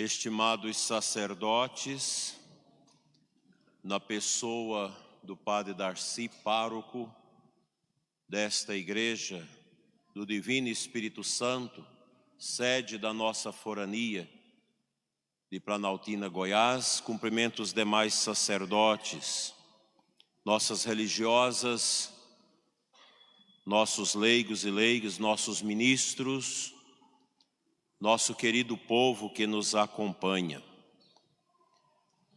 estimados sacerdotes, na pessoa do Padre Darcy, pároco desta igreja, do Divino Espírito Santo, sede da nossa forania de Planaltina, Goiás, cumprimento os demais sacerdotes, nossas religiosas, nossos leigos e leigas, nossos ministros, nosso querido povo que nos acompanha.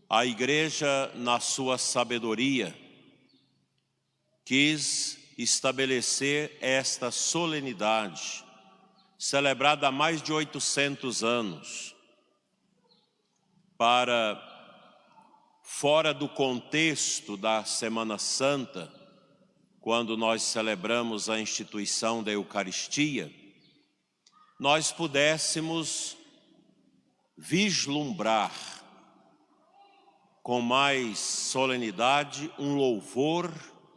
A igreja, na sua sabedoria, quis estabelecer esta solenidade, celebrada há mais de 800 anos, para, fora do contexto da Semana Santa, quando nós celebramos a instituição da Eucaristia, nós pudéssemos vislumbrar com mais solenidade um louvor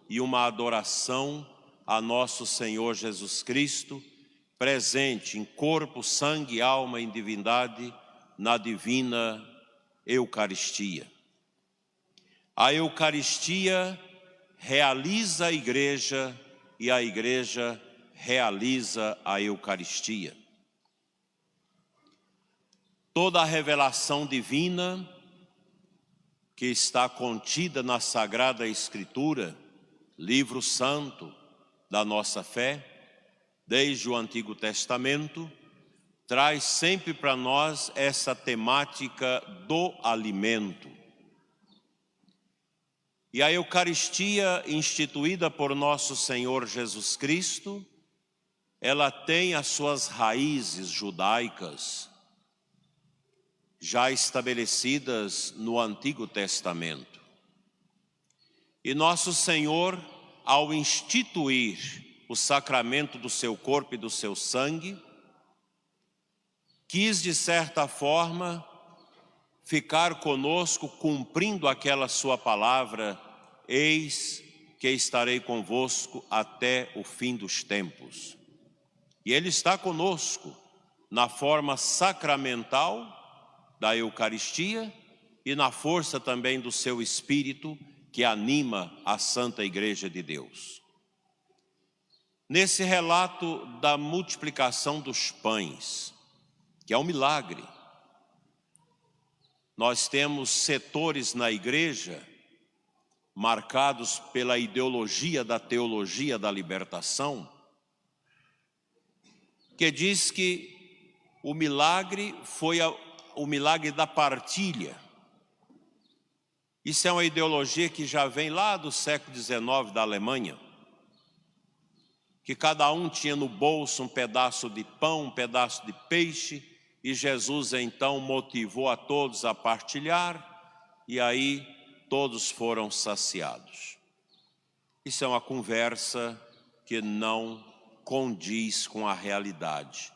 e uma adoração a nosso Senhor Jesus Cristo, presente em corpo, sangue, alma e divindade na divina Eucaristia. A Eucaristia realiza a igreja e a igreja realiza a Eucaristia. Toda a revelação divina que está contida na Sagrada Escritura, livro santo da nossa fé, desde o Antigo Testamento, traz sempre para nós essa temática do alimento. E a Eucaristia instituída por nosso Senhor Jesus Cristo, ela tem as suas raízes judaicas, já estabelecidas no Antigo Testamento. E nosso Senhor, ao instituir o sacramento do seu corpo e do seu sangue, quis de certa forma ficar conosco cumprindo aquela sua palavra, eis que estarei convosco até o fim dos tempos. E Ele está conosco na forma sacramental da Eucaristia e na força também do seu Espírito que anima a Santa Igreja de Deus. Nesse relato da multiplicação dos pães, que é um milagre, nós temos setores na igreja marcados pela ideologia da teologia da libertação, que diz que o milagre foi a, o milagre da partilha. Isso é uma ideologia que já vem lá do século XIX da Alemanha, que cada um tinha no bolso um pedaço de pão, um pedaço de peixe, e Jesus então motivou a todos a partilhar, e aí todos foram saciados. Isso é uma conversa que não condiz com a realidade.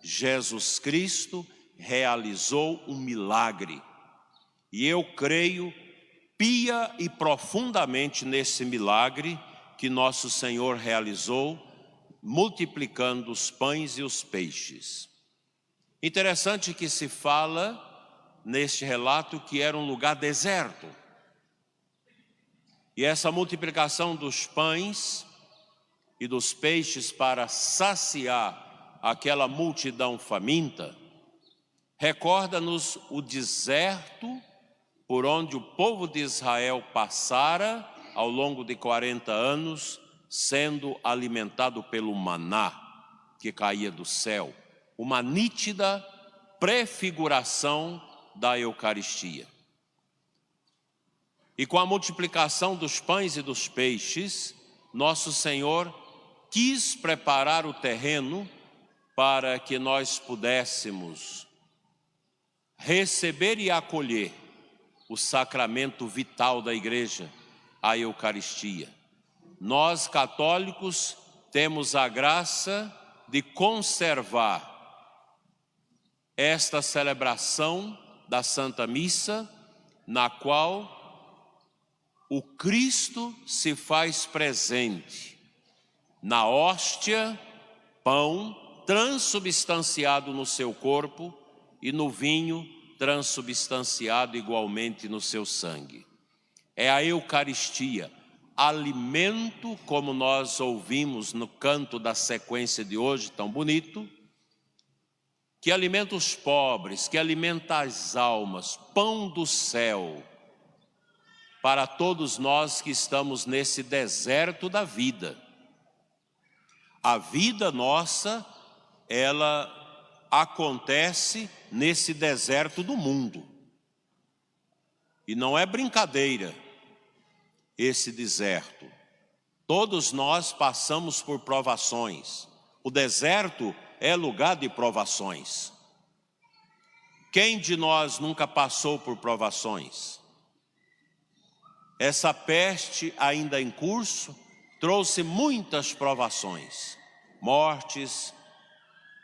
Jesus Cristo realizou um milagre. E eu creio pia e profundamente nesse milagre que nosso Senhor realizou, multiplicando os pães e os peixes. Interessante que se fala neste relato que era um lugar deserto. E essa multiplicação dos pães e dos peixes para saciar aquela multidão faminta Recorda-nos o deserto por onde o povo de Israel passara ao longo de 40 anos, sendo alimentado pelo maná que caía do céu, uma nítida prefiguração da Eucaristia. E com a multiplicação dos pães e dos peixes, nosso Senhor quis preparar o terreno para que nós pudéssemos receber e acolher o sacramento vital da igreja, a Eucaristia. Nós, católicos, temos a graça de conservar esta celebração da Santa Missa, na qual o Cristo se faz presente na hóstia, pão transubstanciado no seu corpo, e no vinho transubstanciado igualmente no seu sangue. É a Eucaristia, alimento, como nós ouvimos no canto da sequência de hoje, tão bonito, que alimenta os pobres, que alimenta as almas, pão do céu, para todos nós que estamos nesse deserto da vida. A vida nossa, ela acontece nesse deserto do mundo. E não é brincadeira esse deserto. Todos nós passamos por provações. O deserto é lugar de provações. Quem de nós nunca passou por provações? Essa peste ainda em curso trouxe muitas provações, mortes,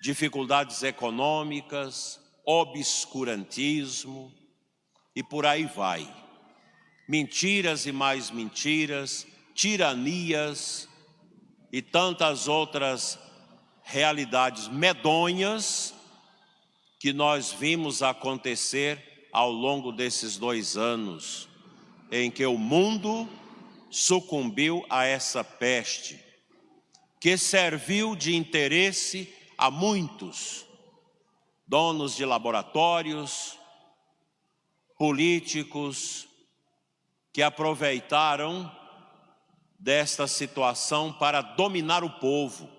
dificuldades econômicas, obscurantismo e por aí vai. Mentiras e mais mentiras, tiranias e tantas outras realidades medonhas que nós vimos acontecer ao longo desses dois anos, em que o mundo sucumbiu a essa peste, que serviu de interesse a muitos, donos de laboratórios, políticos, que aproveitaram desta situação para dominar o povo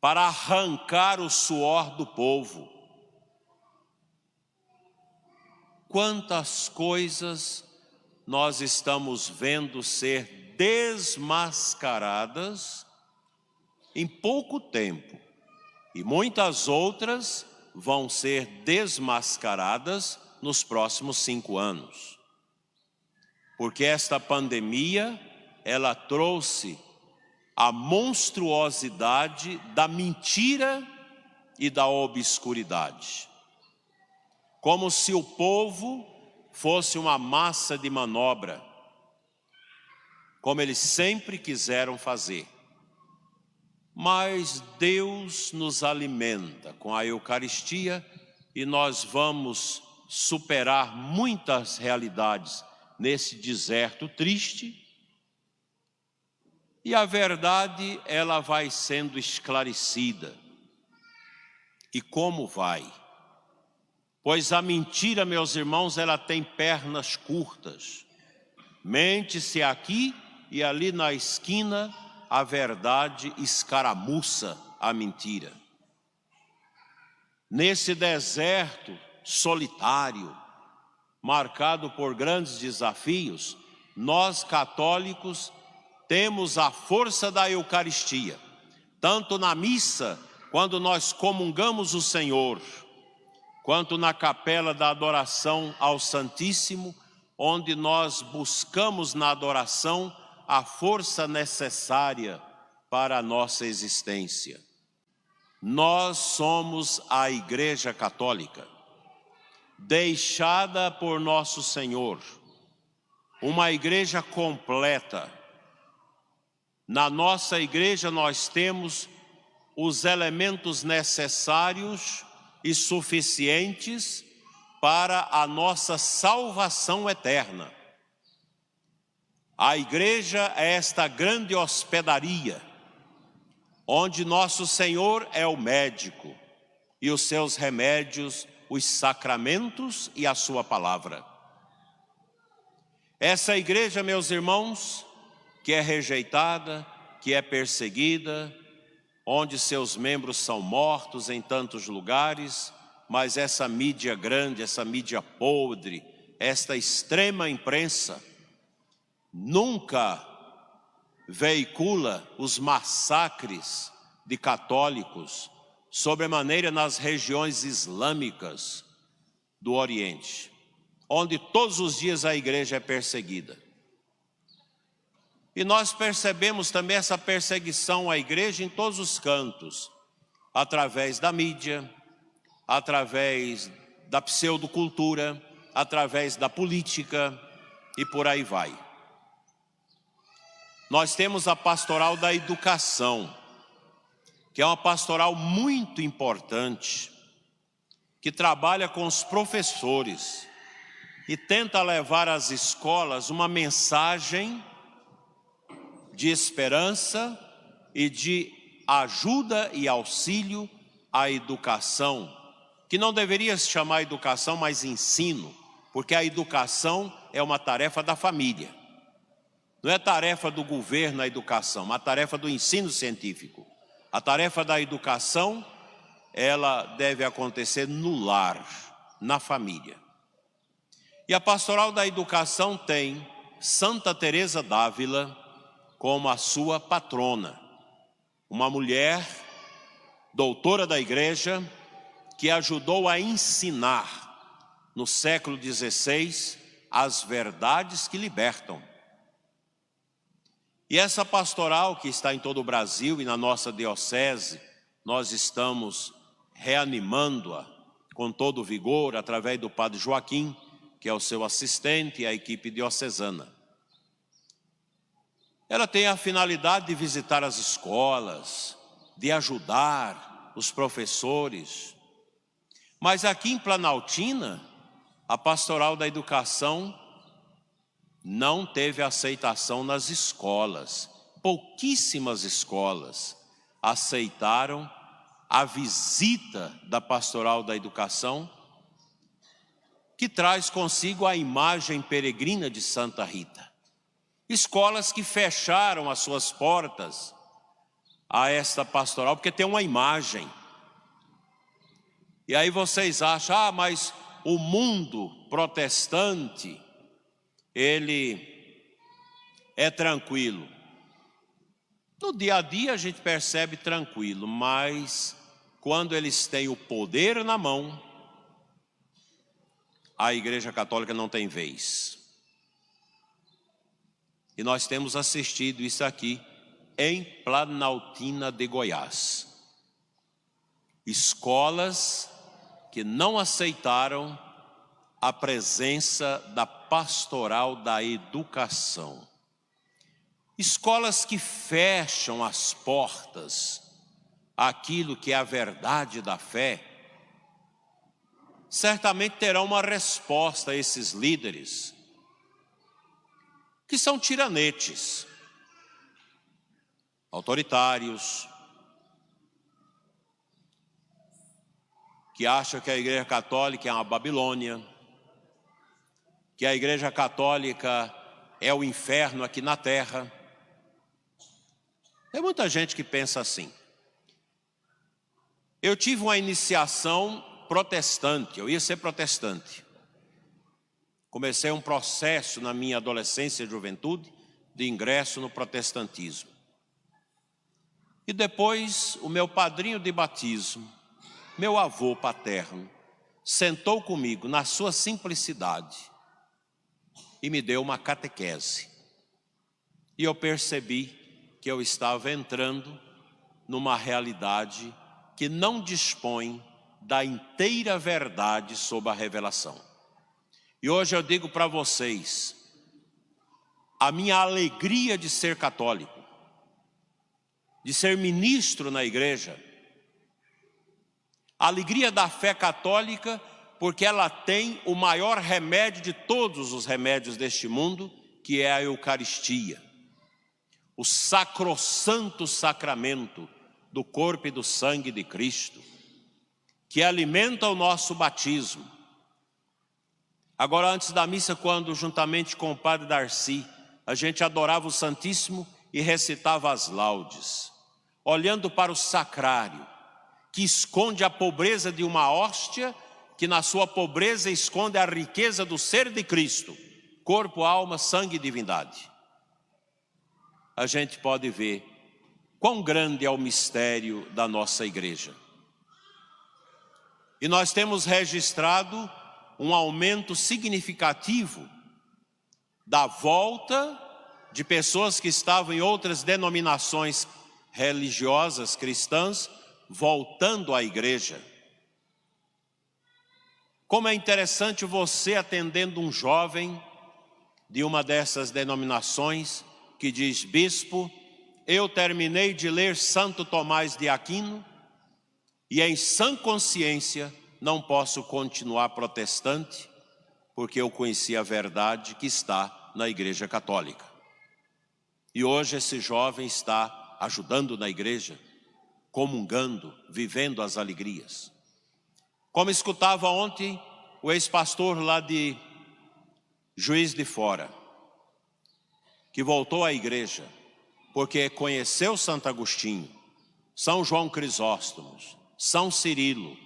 para arrancar o suor do povo. Quantas coisas nós estamos vendo ser desmascaradas em pouco tempo, e muitas outras vão ser desmascaradas nos próximos cinco anos. Porque esta pandemia, ela trouxe a monstruosidade da mentira e da obscuridade. Como se o povo fosse uma massa de manobra, como eles sempre quiseram fazer. Mas Deus nos alimenta com a Eucaristia e nós vamos superar muitas realidades nesse deserto triste e a verdade ela vai sendo esclarecida. E como vai? Pois a mentira, meus irmãos, ela tem pernas curtas. Mente-se aqui e ali na esquina, a verdade escaramuça a mentira. Nesse deserto solitário, marcado por grandes desafios, nós católicos temos a força da Eucaristia, tanto na missa, quando nós comungamos o Senhor, quanto na capela da adoração ao Santíssimo, onde nós buscamos na adoração a força necessária para a nossa existência. Nós somos a Igreja Católica, deixada por nosso Senhor, uma igreja completa, na nossa igreja nós temos os elementos necessários e suficientes para a nossa salvação eterna. A igreja é esta grande hospedaria, onde nosso Senhor é o médico e os seus remédios, os sacramentos e a sua palavra. Essa igreja, meus irmãos, que é rejeitada, que é perseguida, onde seus membros são mortos em tantos lugares, mas essa mídia grande, essa mídia podre, esta extrema imprensa, nunca veicula os massacres de católicos, sobremaneira nas regiões islâmicas do Oriente, onde todos os dias a igreja é perseguida. E nós percebemos também essa perseguição à igreja em todos os cantos, através da mídia, através da pseudocultura, através da política e por aí vai. Nós temos a pastoral da educação, que é uma pastoral muito importante, que trabalha com os professores e tenta levar às escolas uma mensagem de esperança e de ajuda e auxílio à educação, que não deveria se chamar educação, mas ensino, porque a educação é uma tarefa da família. Não é tarefa do governo a educação, é uma tarefa do ensino científico. A tarefa da educação, ela deve acontecer no lar, na família. E a pastoral da educação tem Santa Teresa d'Ávila como a sua patrona, uma mulher doutora da igreja que ajudou a ensinar no século XVI as verdades que libertam. E essa pastoral que está em todo o Brasil e na nossa diocese, nós estamos reanimando-a com todo vigor através do Padre Joaquim, que é o seu assistente e a equipe diocesana. Ela tem a finalidade de visitar as escolas, de ajudar os professores. Mas aqui em Planaltina, a pastoral da educação não teve aceitação nas escolas. Pouquíssimas escolas aceitaram a visita da pastoral da educação, que traz consigo a imagem peregrina de Santa Rita. Escolas que fecharam as suas portas a esta pastoral, porque tem uma imagem. E aí vocês acham, ah, mas o mundo protestante, ele é tranquilo. No dia a dia a gente percebe tranquilo, mas quando eles têm o poder na mão, a Igreja Católica não tem vez. E nós temos assistido isso aqui em Planaltina de Goiás. Escolas que não aceitaram a presença da pastoral da educação. Escolas que fecham as portas àquilo que é a verdade da fé, certamente terão uma resposta a esses líderes que são tiranetes, autoritários, que acham que a Igreja Católica é uma Babilônia, que a Igreja Católica é o inferno aqui na terra. Tem muita gente que pensa assim. Eu tive uma iniciação protestante, eu ia ser protestante. Comecei um processo na minha adolescência e juventude de ingresso no protestantismo. E depois o meu padrinho de batismo, meu avô paterno, sentou comigo na sua simplicidade e me deu uma catequese. E eu percebi que eu estava entrando numa realidade que não dispõe da inteira verdade sobre a revelação. E hoje eu digo para vocês, a minha alegria de ser católico, de ser ministro na igreja, a alegria da fé católica, porque ela tem o maior remédio de todos os remédios deste mundo, que é a Eucaristia, o sacrossanto sacramento do corpo e do sangue de Cristo, que alimenta o nosso batismo. Agora, antes da missa, quando juntamente com o padre Darcy, a gente adorava o Santíssimo e recitava as laudes, olhando para o sacrário, que esconde a pobreza de uma hóstia, que na sua pobreza esconde a riqueza do ser de Cristo, corpo, alma, sangue e divindade. A gente pode ver quão grande é o mistério da nossa igreja. E nós temos registrado um aumento significativo da volta de pessoas que estavam em outras denominações religiosas cristãs voltando à igreja. Como é interessante você atendendo um jovem de uma dessas denominações que diz: Bispo, eu terminei de ler Santo Tomás de Aquino e em sã consciência não posso continuar protestante, porque eu conheci a verdade que está na Igreja Católica. E hoje esse jovem está ajudando na igreja, comungando, vivendo as alegrias. Como escutava ontem o ex-pastor lá de Juiz de Fora, que voltou à igreja, porque conheceu Santo Agostinho, São João Crisóstomos, São Cirilo,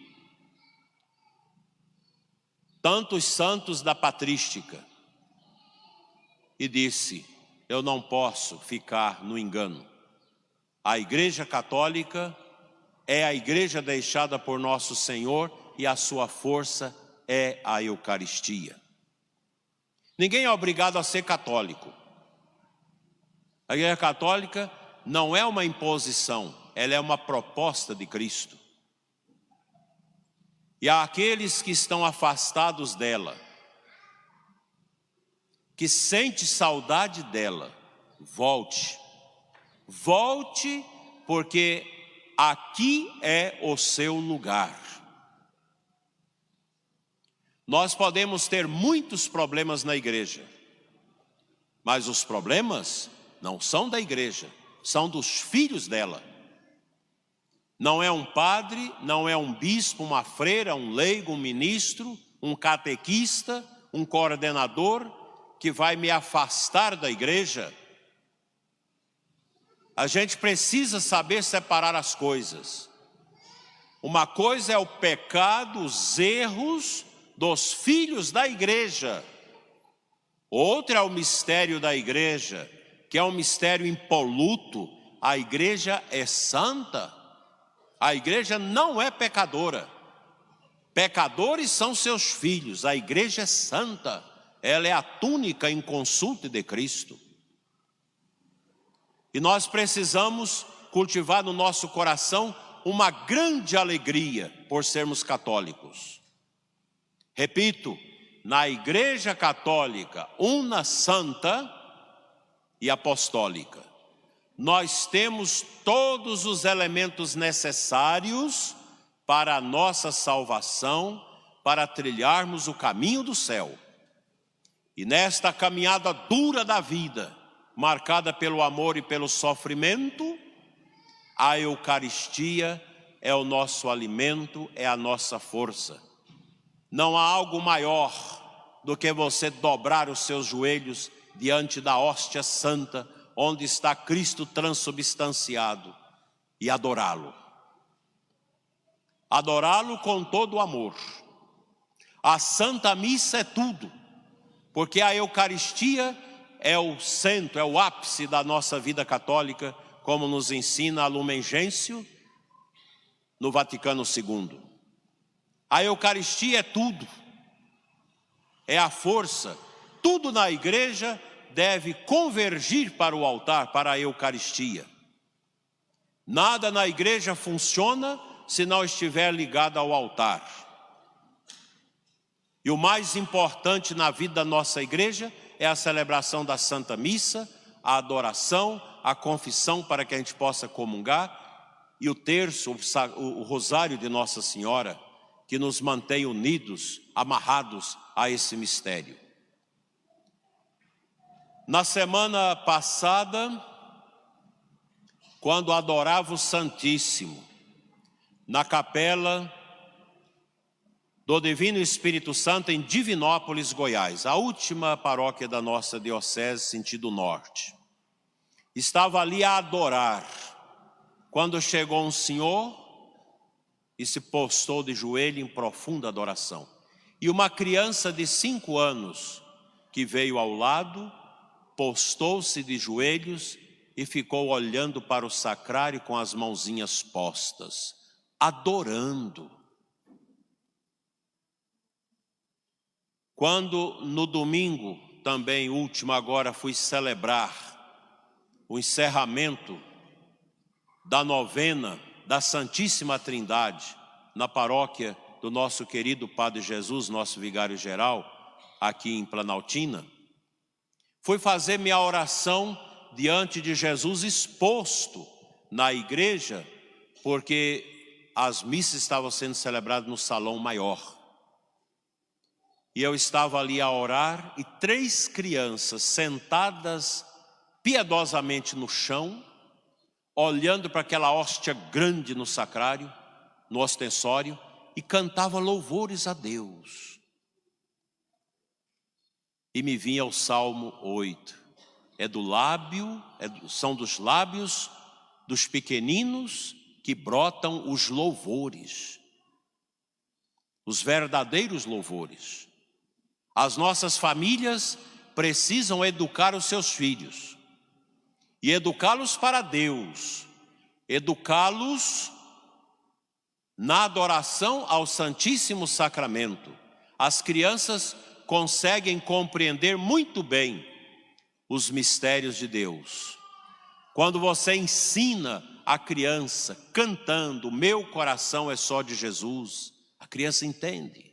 tantos santos da patrística, e disse: Eu não posso ficar no engano. A Igreja Católica é a igreja deixada por nosso Senhor e a sua força é a Eucaristia. Ninguém é obrigado a ser católico. A Igreja Católica não é uma imposição, ela é uma proposta de Cristo. E aqueles que estão afastados dela, que sente saudade dela, volte. Volte, porque aqui é o seu lugar. Nós podemos ter muitos problemas na igreja, mas os problemas não são da igreja, são dos filhos dela. Não é um padre, não é um bispo, uma freira, um leigo, um ministro, um catequista, um coordenador que vai me afastar da igreja. A gente precisa saber separar as coisas. Uma coisa é o pecado, os erros dos filhos da igreja. Outra é o mistério da igreja, que é um mistério impoluto. A igreja é santa. A igreja não é pecadora. Pecadores são seus filhos. A igreja é santa. Ela é a túnica em consulta de Cristo. E nós precisamos cultivar no nosso coração uma grande alegria por sermos católicos. Repito, na Igreja Católica, una santa e apostólica, nós temos todos os elementos necessários para a nossa salvação, para trilharmos o caminho do céu. E nesta caminhada dura da vida, marcada pelo amor e pelo sofrimento, a Eucaristia é o nosso alimento, é a nossa força. Não há algo maior do que você dobrar os seus joelhos diante da hóstia santa, onde está Cristo transubstanciado, e adorá-lo. Adorá-lo com todo o amor. A Santa Missa é tudo, porque a Eucaristia é o centro, é o ápice da nossa vida católica, como nos ensina a Lumen Gentium no Vaticano II. A Eucaristia é tudo, é a força, tudo na igreja deve convergir para o altar, para a Eucaristia. Nada na igreja funciona se não estiver ligado ao altar. E o mais importante na vida da nossa igreja é a celebração da Santa Missa, a adoração, a confissão para que a gente possa comungar e o terço, o rosário de Nossa Senhora, que nos mantém unidos, amarrados a esse mistério. Na semana passada, quando adorava o Santíssimo, na capela do Divino Espírito Santo em Divinópolis, Goiás, a última paróquia da nossa diocese, sentido norte. Estava ali a adorar, quando chegou um senhor e se postou de joelho em profunda adoração. E uma criança de cinco anos que veio ao lado, postou-se de joelhos e ficou olhando para o sacrário com as mãozinhas postas, adorando. Quando no domingo, também último agora, fui celebrar o encerramento da novena da Santíssima Trindade na paróquia do nosso querido Padre Jesus, nosso vigário geral, aqui em Planaltina, fui fazer minha oração diante de Jesus exposto na igreja, porque as missas estavam sendo celebradas no salão maior. E eu estava ali a orar e três crianças sentadas piedosamente no chão, olhando para aquela hóstia grande no sacrário, no ostensório, e cantava louvores a Deus. E me vinha o Salmo 8. É do lábio, é do, são dos lábios dos pequeninos que brotam os louvores, os verdadeiros louvores. As nossas famílias precisam educar os seus filhos e educá-los para Deus, educá-los na adoração ao Santíssimo Sacramento. As crianças conseguem compreender muito bem os mistérios de Deus. Quando você ensina a criança cantando, meu coração é só de Jesus, a criança entende.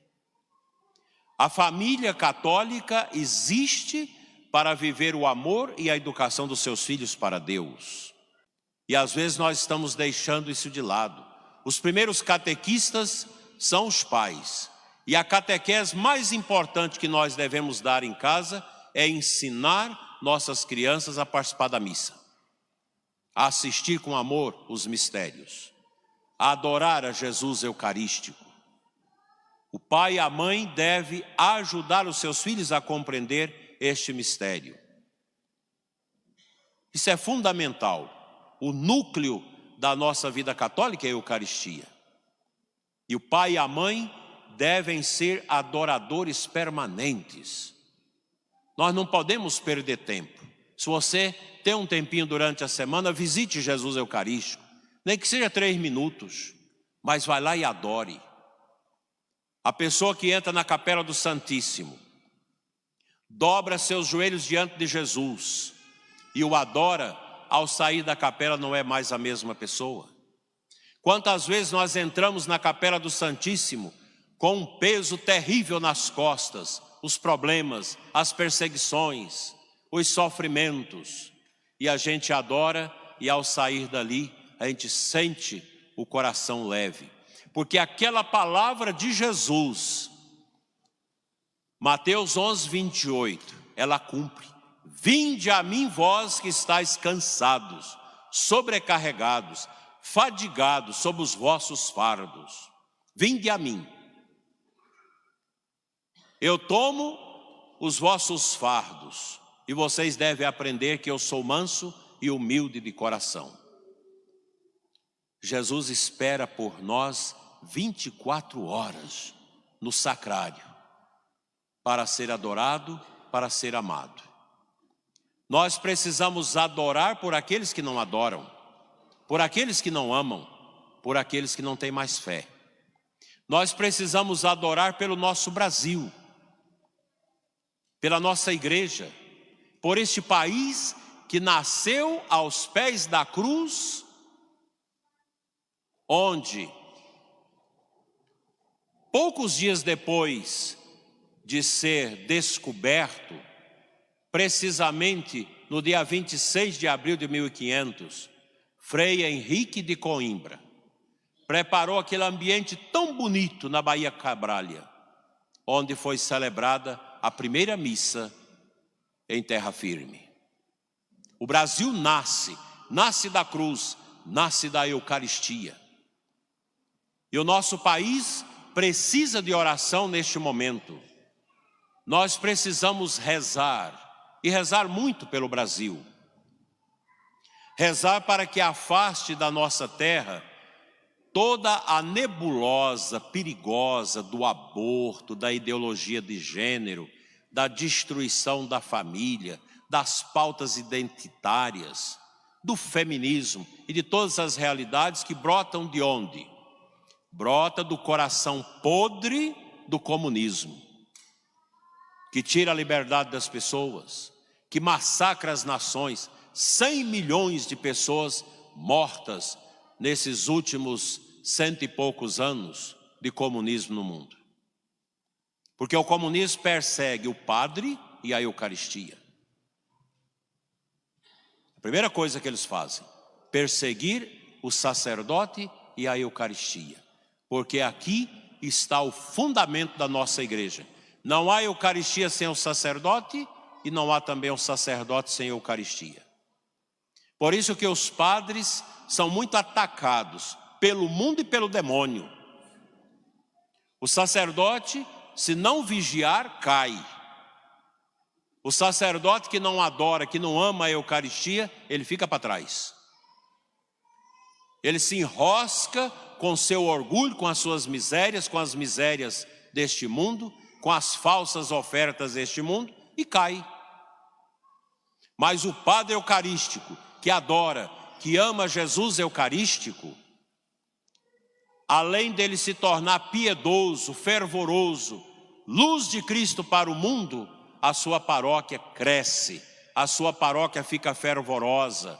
A família católica existe para viver o amor e a educação dos seus filhos para Deus. E às vezes nós estamos deixando isso de lado. Os primeiros catequistas são os pais. E a catequese mais importante que nós devemos dar em casa é ensinar nossas crianças a participar da missa, a assistir com amor os mistérios, a adorar a Jesus Eucarístico, o pai e a mãe devem ajudar os seus filhos a compreender este mistério. Isso é fundamental. O núcleo da nossa vida católica é a Eucaristia. E o pai e a mãe devem ser adoradores permanentes. Nós não podemos perder tempo. Se você tem um tempinho durante a semana, visite Jesus Eucarístico. Nem que seja três minutos, mas vai lá e adore. A pessoa que entra na capela do Santíssimo, dobra seus joelhos diante de Jesus e o adora, ao sair da capela não é mais a mesma pessoa. Quantas vezes nós entramos na capela do Santíssimo com um peso terrível nas costas, os problemas, as perseguições, os sofrimentos, e a gente adora e ao sair dali a gente sente o coração leve porque aquela palavra de Jesus, Mateus 11, 28, ela cumpre. Vinde a mim, vós que estáis cansados, sobrecarregados, fadigados sob os vossos fardos. Vinde a mim. Eu tomo os vossos fardos, e vocês devem aprender que eu sou manso e humilde de coração. Jesus espera por nós 24 horas no sacrário para ser adorado, para ser amado. Nós precisamos adorar por aqueles que não adoram, por aqueles que não amam, por aqueles que não têm mais fé. Nós precisamos adorar pelo nosso Brasil, pela nossa igreja, por este país que nasceu aos pés da cruz, onde Poucos dias depois de ser descoberto, precisamente no dia 26 de abril de 1500, Frei Henrique de Coimbra preparou aquele ambiente tão bonito na Bahia Cabralha, onde foi celebrada a primeira missa em terra firme. O Brasil nasce, nasce da cruz, nasce da Eucaristia. E o nosso país precisa de oração neste momento. Nós precisamos rezar, e rezar muito pelo Brasil. Rezar para que afaste da nossa terra toda a nebulosa, perigosa do aborto, da ideologia de gênero, da destruição da família, das pautas identitárias, do feminismo e de todas as realidades que brotam de onde? Brota do coração podre do comunismo, que tira a liberdade das pessoas, que massacra as nações, 100 milhões de pessoas mortas nesses últimos cento e poucos anos de comunismo no mundo. Porque o comunismo persegue o padre e a Eucaristia. A primeira coisa que eles fazem, perseguir o sacerdote e a Eucaristia, porque aqui está o fundamento da nossa igreja. Não há Eucaristia sem o sacerdote e não há também o sacerdote sem Eucaristia. Por isso que os padres são muito atacados pelo mundo e pelo demônio. O sacerdote, se não vigiar, cai. O sacerdote que não adora, que não ama a Eucaristia, ele fica para trás. Ele se enrosca com seu orgulho, com as suas misérias, com as misérias deste mundo, com as falsas ofertas deste mundo e cai. Mas o Padre Eucarístico, que adora, que ama Jesus Eucarístico, além dele se tornar piedoso, fervoroso, luz de Cristo para o mundo, a sua paróquia cresce, a sua paróquia fica fervorosa,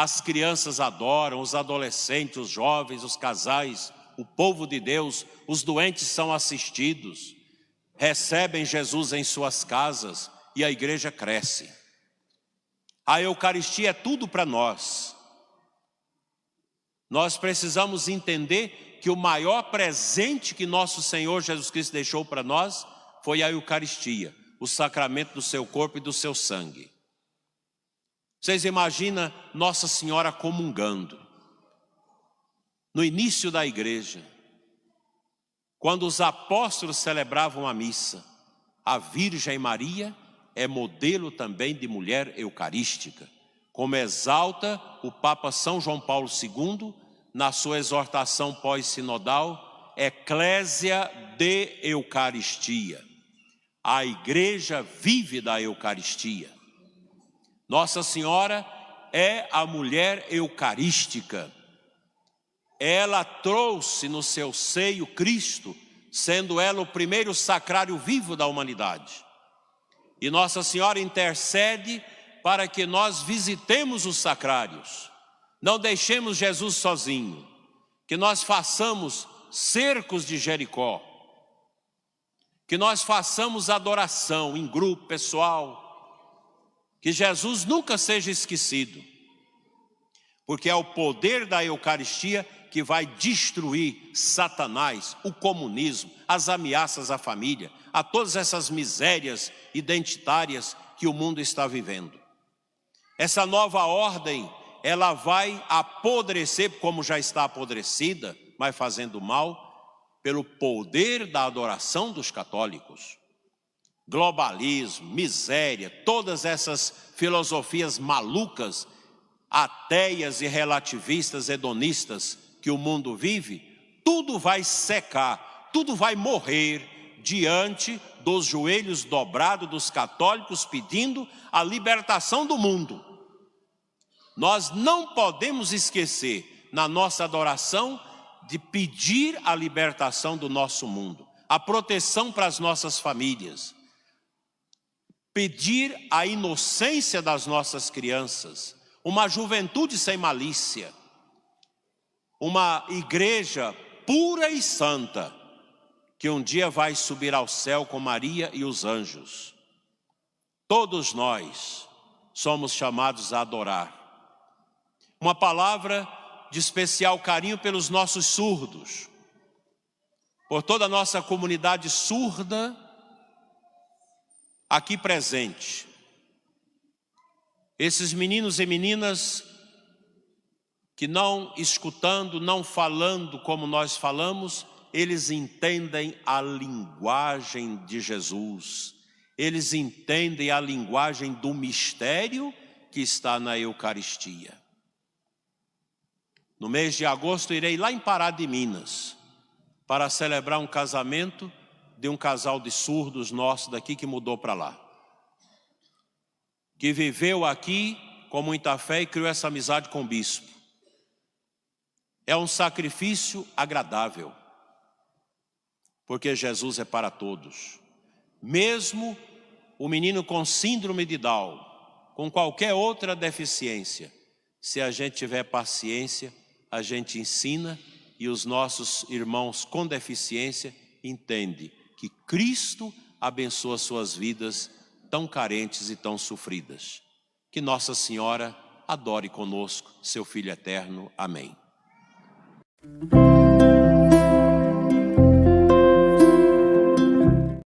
as crianças adoram, os adolescentes, os jovens, os casais, o povo de Deus, os doentes são assistidos, recebem Jesus em suas casas e a igreja cresce. A Eucaristia é tudo para nós. Nós precisamos entender que o maior presente que nosso Senhor Jesus Cristo deixou para nós foi a Eucaristia o sacramento do seu corpo e do seu sangue. Vocês imaginam Nossa Senhora comungando. No início da igreja, quando os apóstolos celebravam a missa, a Virgem Maria é modelo também de mulher eucarística, como exalta o Papa São João Paulo II na sua exortação pós-sinodal, Eclésia de Eucaristia. A igreja vive da Eucaristia. Nossa Senhora é a mulher eucarística. Ela trouxe no seu seio Cristo, sendo ela o primeiro sacrário vivo da humanidade. E Nossa Senhora intercede para que nós visitemos os sacrários. Não deixemos Jesus sozinho, que nós façamos cercos de Jericó, que nós façamos adoração em grupo, pessoal, que Jesus nunca seja esquecido, porque é o poder da Eucaristia que vai destruir Satanás, o comunismo, as ameaças à família, a todas essas misérias identitárias que o mundo está vivendo. Essa nova ordem, ela vai apodrecer, como já está apodrecida, mas fazendo mal, pelo poder da adoração dos católicos. Globalismo, miséria, todas essas filosofias malucas, ateias e relativistas hedonistas que o mundo vive, tudo vai secar, tudo vai morrer diante dos joelhos dobrados dos católicos pedindo a libertação do mundo. Nós não podemos esquecer na nossa adoração de pedir a libertação do nosso mundo, a proteção para as nossas famílias, pedir a inocência das nossas crianças, uma juventude sem malícia, uma igreja pura e santa, que um dia vai subir ao céu com Maria e os anjos. Todos nós somos chamados a adorar. Uma palavra de especial carinho pelos nossos surdos, por toda a nossa comunidade surda aqui presente. Esses meninos e meninas que não escutando, não falando como nós falamos, eles entendem a linguagem de Jesus, eles entendem a linguagem do mistério que está na Eucaristia. No mês de agosto irei lá em Pará de Minas para celebrar um casamento de um casal de surdos nosso daqui que mudou para lá. Que viveu aqui com muita fé e criou essa amizade com o bispo. É um sacrifício agradável, porque Jesus é para todos. Mesmo o menino com síndrome de Down, com qualquer outra deficiência, se a gente tiver paciência, a gente ensina e os nossos irmãos com deficiência entendem que Cristo abençoa suas vidas tão carentes e tão sofridas. Que Nossa Senhora adore conosco, seu Filho eterno. Amém.